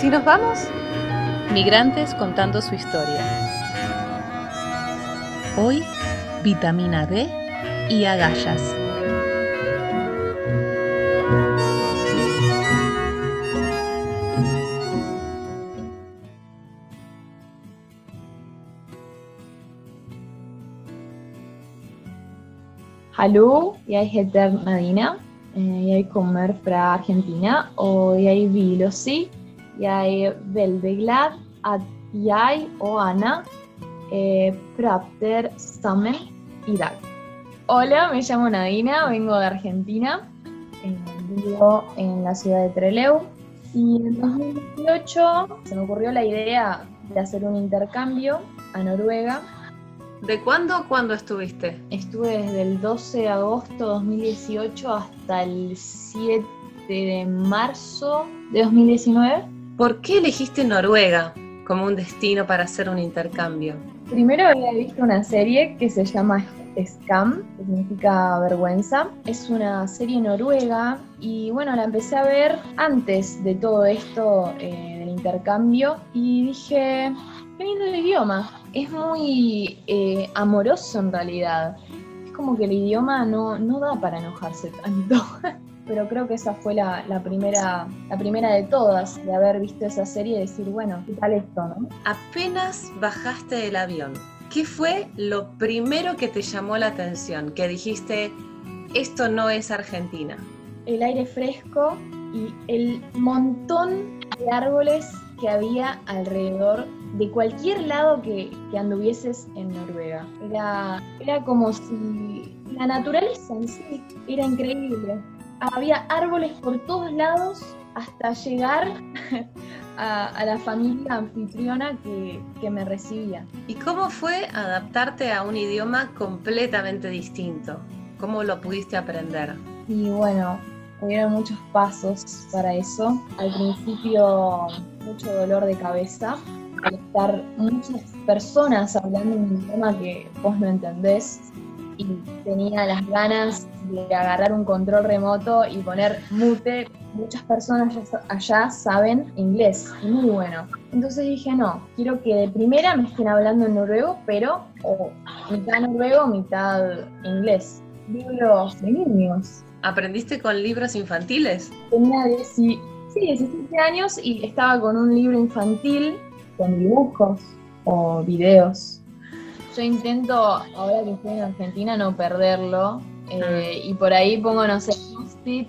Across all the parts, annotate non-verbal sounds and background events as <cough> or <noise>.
si nos vamos? Migrantes contando su historia. Hoy, vitamina D y agallas. Hallo, jeg heter Nadina. Eh, Jeg kommer fra Argentina, og jeg vil jeg er veldig glad at jeg og Ana eh, prater sammen i dag. Hola, me llamo Nadina, vengo de Argentina, eh, vivo en la ciudad de Trelew y en 2018 se me ocurrió la idea de hacer un intercambio a Noruega ¿De cuándo a cuándo estuviste? Estuve desde el 12 de agosto de 2018 hasta el 7 de marzo de 2019. ¿Por qué elegiste Noruega como un destino para hacer un intercambio? Primero había visto una serie que se llama Scam, que significa vergüenza. Es una serie noruega y bueno, la empecé a ver antes de todo esto eh, del intercambio y dije, qué lindo el idioma. Es muy eh, amoroso en realidad. Es como que el idioma no, no da para enojarse tanto. <laughs> Pero creo que esa fue la, la primera, la primera de todas, de haber visto esa serie y decir, bueno, ¿qué tal esto, no? Apenas bajaste del avión, ¿qué fue lo primero que te llamó la atención? Que dijiste, esto no es Argentina. El aire fresco y el montón de árboles que había alrededor de cualquier lado que, que anduvieses en Noruega. Era, era como si la naturaleza en sí era increíble. Había árboles por todos lados hasta llegar <laughs> a, a la familia anfitriona que, que me recibía. ¿Y cómo fue adaptarte a un idioma completamente distinto? ¿Cómo lo pudiste aprender? Y bueno, hubieron muchos pasos para eso. Al principio, mucho dolor de cabeza, al estar muchas personas hablando un idioma que vos no entendés y tenía las ganas de agarrar un control remoto y poner mute. Muchas personas allá saben inglés, muy bueno. Entonces dije, no, quiero que de primera me estén hablando en noruego, pero o mitad noruego, mitad inglés. Libros de niños. ¿Aprendiste con libros infantiles? Tenía 10 sí, 17 años y estaba con un libro infantil con dibujos o videos. Yo intento, ahora que estoy en Argentina, no perderlo. Eh, y por ahí pongo, no sé, post-it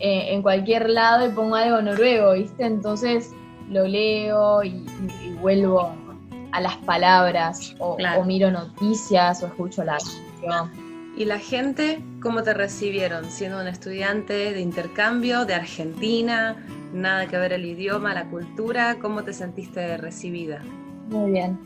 eh, en cualquier lado y pongo algo noruego, ¿viste? Entonces lo leo y, y- y vuelvo a las palabras o, Claro. o miro noticias o escucho la radio. ¿Y la gente cómo te recibieron siendo un estudiante de intercambio de Argentina? Nada que ver el idioma, la cultura. ¿Cómo te sentiste recibida? Muy bien.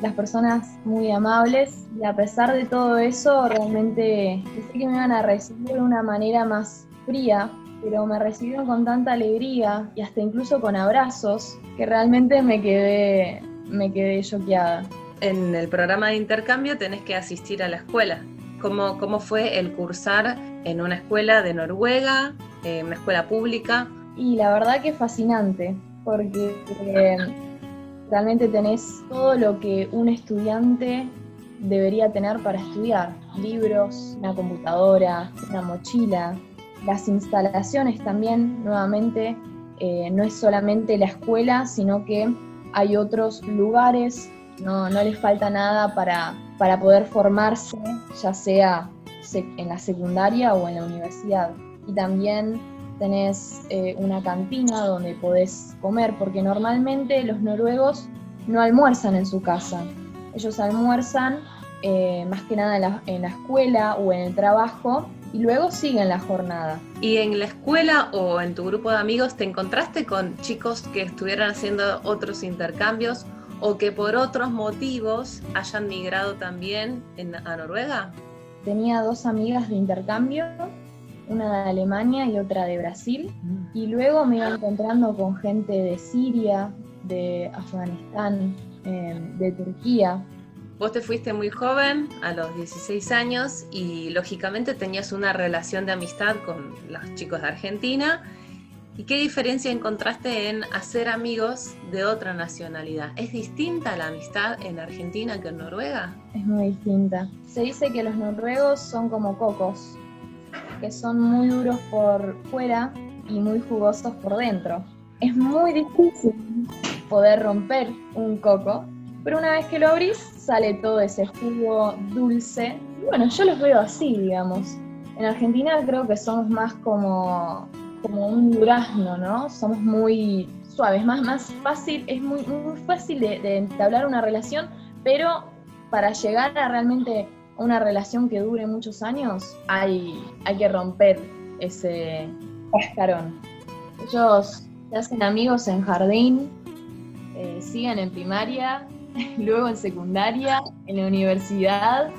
Las personas muy amables y a pesar de todo eso, realmente pensé que me iban a recibir de una manera más fría, pero me recibieron con tanta alegría y hasta incluso con abrazos que realmente me quedé, me quedé choqueada. En el programa de intercambio tenés que asistir a la escuela. ¿Cómo, cómo fue el cursar en una escuela de Noruega, eh, una escuela pública? Y la verdad que fascinante, porque eh, realmente tenés todo lo que un estudiante debería tener para estudiar. Libros, una computadora, una mochila. Las instalaciones también, nuevamente, eh, no es solamente la escuela, sino que hay otros lugares, no, no les falta nada para, para poder formarse, ya sea en la secundaria o en la universidad. Y también tenés eh, una cantina donde podés comer, porque normalmente los noruegos no almuerzan en su casa. Ellos almuerzan eh, más que nada en la, en la escuela o en el trabajo y luego siguen la jornada. ¿Y en la escuela o en tu grupo de amigos te encontraste con chicos que estuvieran haciendo otros intercambios o que por otros motivos hayan migrado también en- a Noruega? Tenía dos amigas de intercambio, una de Alemania y otra de Brasil, y luego me iba encontrando con gente de Siria, de Afganistán, eh, de Turquía, Vos te fuiste muy joven, a los 16 años, y lógicamente tenías una relación de amistad con los chicos de Argentina. ¿Y qué diferencia encontraste en hacer amigos de otra nacionalidad? ¿Es distinta la amistad en Argentina que en Noruega? Es muy distinta. Se dice que los noruegos son como cocos, que son muy duros por fuera y muy jugosos por dentro. Es muy difícil poder romper un coco, pero una vez que lo abrís sale todo ese jugo dulce. bueno, yo los veo así, digamos. En Argentina creo que somos más como como un durazno, ¿no? Somos muy suaves, más, más fácil, es muy, muy fácil de, entablar una relación, pero para llegar a realmente una relación que dure muchos años, hay, hay que romper ese cascarón. Ellos se hacen amigos en jardín, eh, siguen en primaria, <laughs> luego en secundaria, en la universidad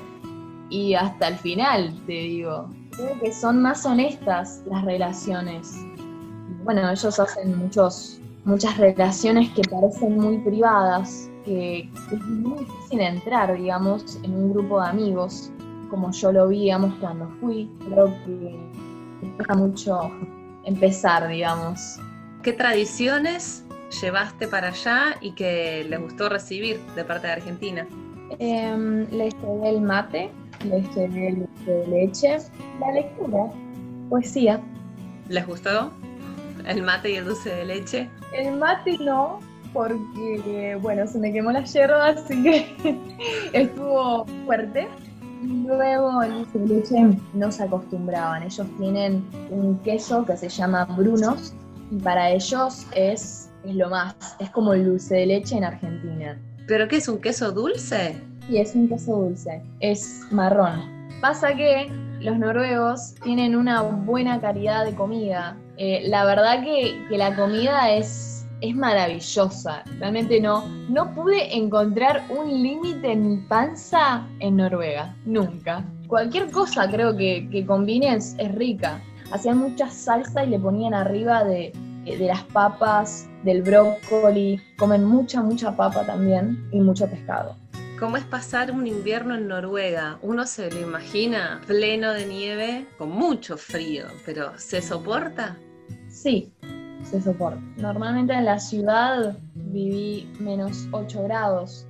y hasta el final, te digo creo que son más honestas las relaciones. Bueno, ellos hacen muchos, muchas relaciones que parecen muy privadas, que, es muy difícil entrar, digamos, en un grupo de amigos, como yo lo vi, digamos, cuando fui. Creo que cuesta mucho empezar, digamos. ¿Qué tradiciones llevaste para allá y que les gustó recibir de parte de Argentina? Eh, les llevé el mate, les llevé el de leche, la lectura, poesía. ¿Les gustó el mate y el dulce de leche? El mate no, porque, bueno, se me quemó la yerba, así que <laughs> estuvo fuerte. Luego el dulce de leche no se acostumbraban. Ellos tienen un queso que se llama Brunos y para ellos es, es lo más. Es como el dulce de leche en Argentina. ¿Pero qué es un queso dulce? Sí, es un queso dulce. Es marrón. Pasa que los noruegos tienen una buena calidad de comida. Eh, la verdad que, la comida es, es maravillosa. Realmente no, no pude encontrar un límite en mi panza en Noruega. Nunca. Cualquier cosa creo que, que combines es rica. Hacían mucha salsa y le ponían arriba de, de las papas, del brócoli. Comen mucha, mucha papa también y mucho pescado. ¿Cómo es pasar un invierno en Noruega? Uno se lo imagina pleno de nieve, con mucho frío, pero ¿se soporta? Sí, se soporta. Normalmente en la ciudad viví menos 8 grados,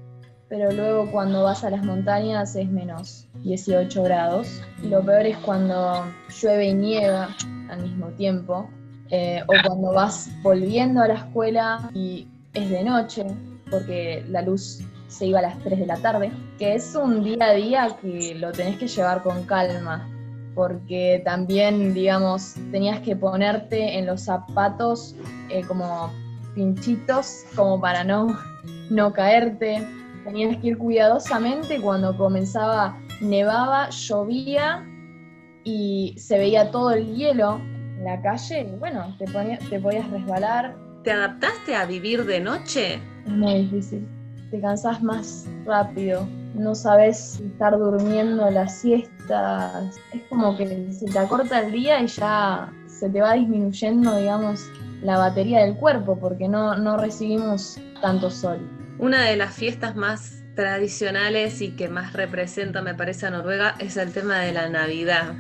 pero luego cuando vas a las montañas es menos 18 grados. Lo peor es cuando llueve y nieva al mismo tiempo, eh, o cuando vas volviendo a la escuela y es de noche, porque la luz se iba a las 3 de la tarde, que es un día a día que lo tenés que llevar con calma, porque también, digamos, tenías que ponerte en los zapatos eh, como pinchitos, como para no, no caerte, tenías que ir cuidadosamente cuando comenzaba, nevaba, llovía y se veía todo el hielo en la calle, y bueno, te, te podías resbalar. ¿Te adaptaste a vivir de noche? Es muy difícil te cansás más rápido, no sabes estar durmiendo las es como que se te acorta el día y ya se te va disminuyendo, digamos, la batería del cuerpo porque no, no recibimos tanto sol. Una de las fiestas más tradicionales y que más representa, me parece, a Noruega es el tema de la Navidad.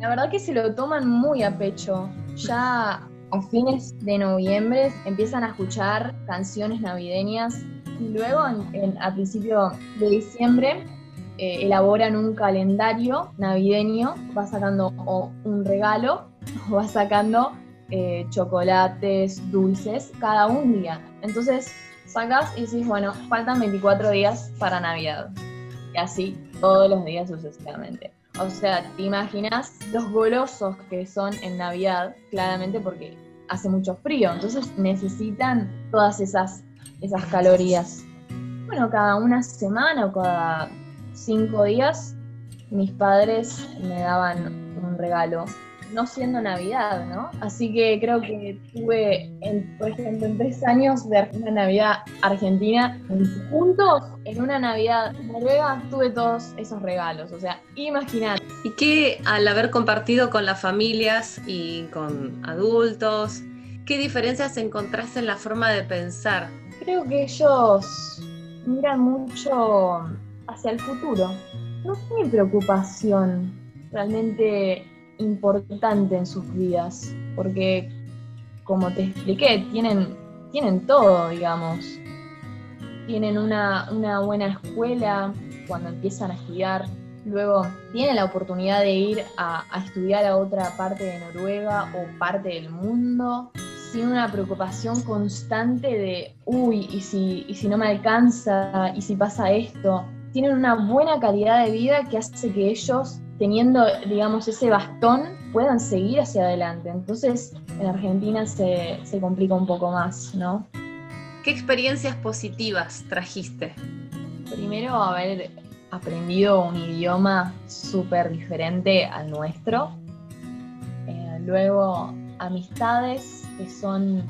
La verdad que se lo toman muy a pecho. Ya a fines de noviembre empiezan a escuchar canciones navideñas y luego, a principio de diciembre, eh, elaboran un calendario navideño, va sacando un regalo <laughs> o va sacando eh, chocolates, dulces, cada un día. Entonces sacas y dices, bueno, faltan 24 días para Navidad. Y así todos los días sucesivamente. O sea, te imaginas los golosos que son en Navidad, claramente porque hace mucho frío, entonces necesitan todas esas esas calorías. Bueno, cada una semana o cada cinco días mis padres me daban un regalo, no siendo Navidad, ¿no? Así que creo que tuve, en, por ejemplo, en tres años de una Navidad argentina, juntos, en una Navidad noruega, tuve todos esos regalos. O sea, imagínate. ¿Y qué al haber compartido con las familias y con adultos, qué diferencias encontraste en la forma de pensar creo que ellos miran mucho hacia el futuro. No tienen preocupación realmente importante en sus vidas, porque como te expliqué, tienen, tienen todo, digamos. Tienen una, una buena escuela cuando empiezan a estudiar. Luego tienen la oportunidad de ir a, a estudiar a otra parte de Noruega o parte del mundo sin una preocupación constante de, uy, ¿y si, y si no me alcanza? ¿Y si pasa esto? Tienen una buena calidad de vida que hace que ellos, teniendo, digamos, ese bastón, puedan seguir hacia adelante. Entonces, en Argentina se, se complica un poco más, ¿no? ¿Qué experiencias positivas trajiste? Primero, haber aprendido un idioma súper diferente al nuestro. Eh, luego, amistades que son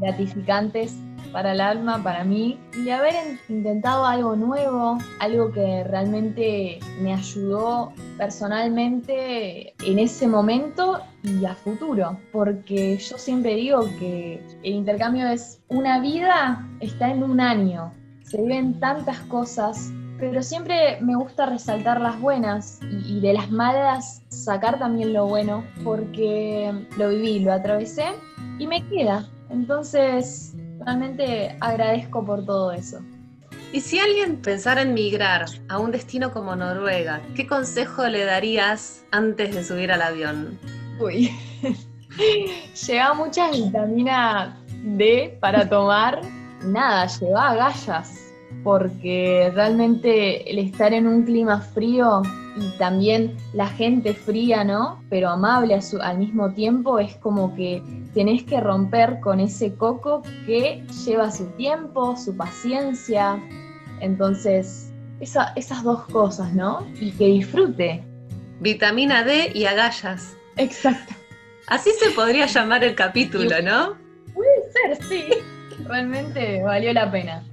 gratificantes para el alma, para mí, y haber intentado algo nuevo, algo que realmente me ayudó personalmente en ese momento y a futuro, porque yo siempre digo que el intercambio es una vida, está en un año, se viven tantas cosas, pero siempre me gusta resaltar las buenas y, y, de las malas sacar también lo bueno, porque lo viví, lo atravesé y me queda. Entonces, realmente agradezco por todo eso. Y si alguien pensara en migrar a un destino como Noruega, ¿qué consejo le darías antes de subir al avión? Uy, <laughs> lleva mucha vitamina D para tomar. Nada, lleva agallas, porque realmente el estar en un clima frío y también la gente fría, ¿no? Pero amable a su, al mismo tiempo, es como que tenés que romper con ese coco que lleva su tiempo, su paciencia. Entonces, esa, esas dos cosas, ¿no? Y que disfrute. Vitamina D y agallas. Exacto. Así se podría llamar el capítulo, ¿no? Puede ser, sí. Realmente valió la pena.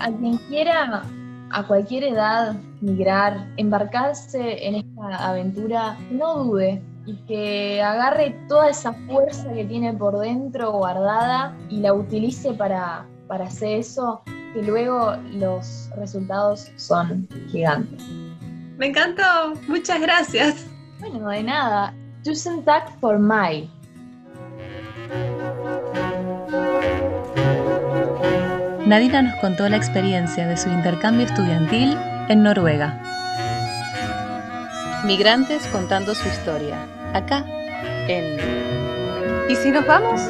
A quien quiera a cualquier edad migrar, embarcarse en esta aventura, no dude y que agarre toda esa fuerza que tiene por dentro guardada y la utilice para, para hacer eso, que luego los resultados son gigantes. Me encantó, muchas gracias. Bueno, de nada. Tusen tack for my. Nadina nos contó la experiencia de su intercambio estudiantil en Noruega. Migrantes contando su historia, acá en ¿Y si nos vamos?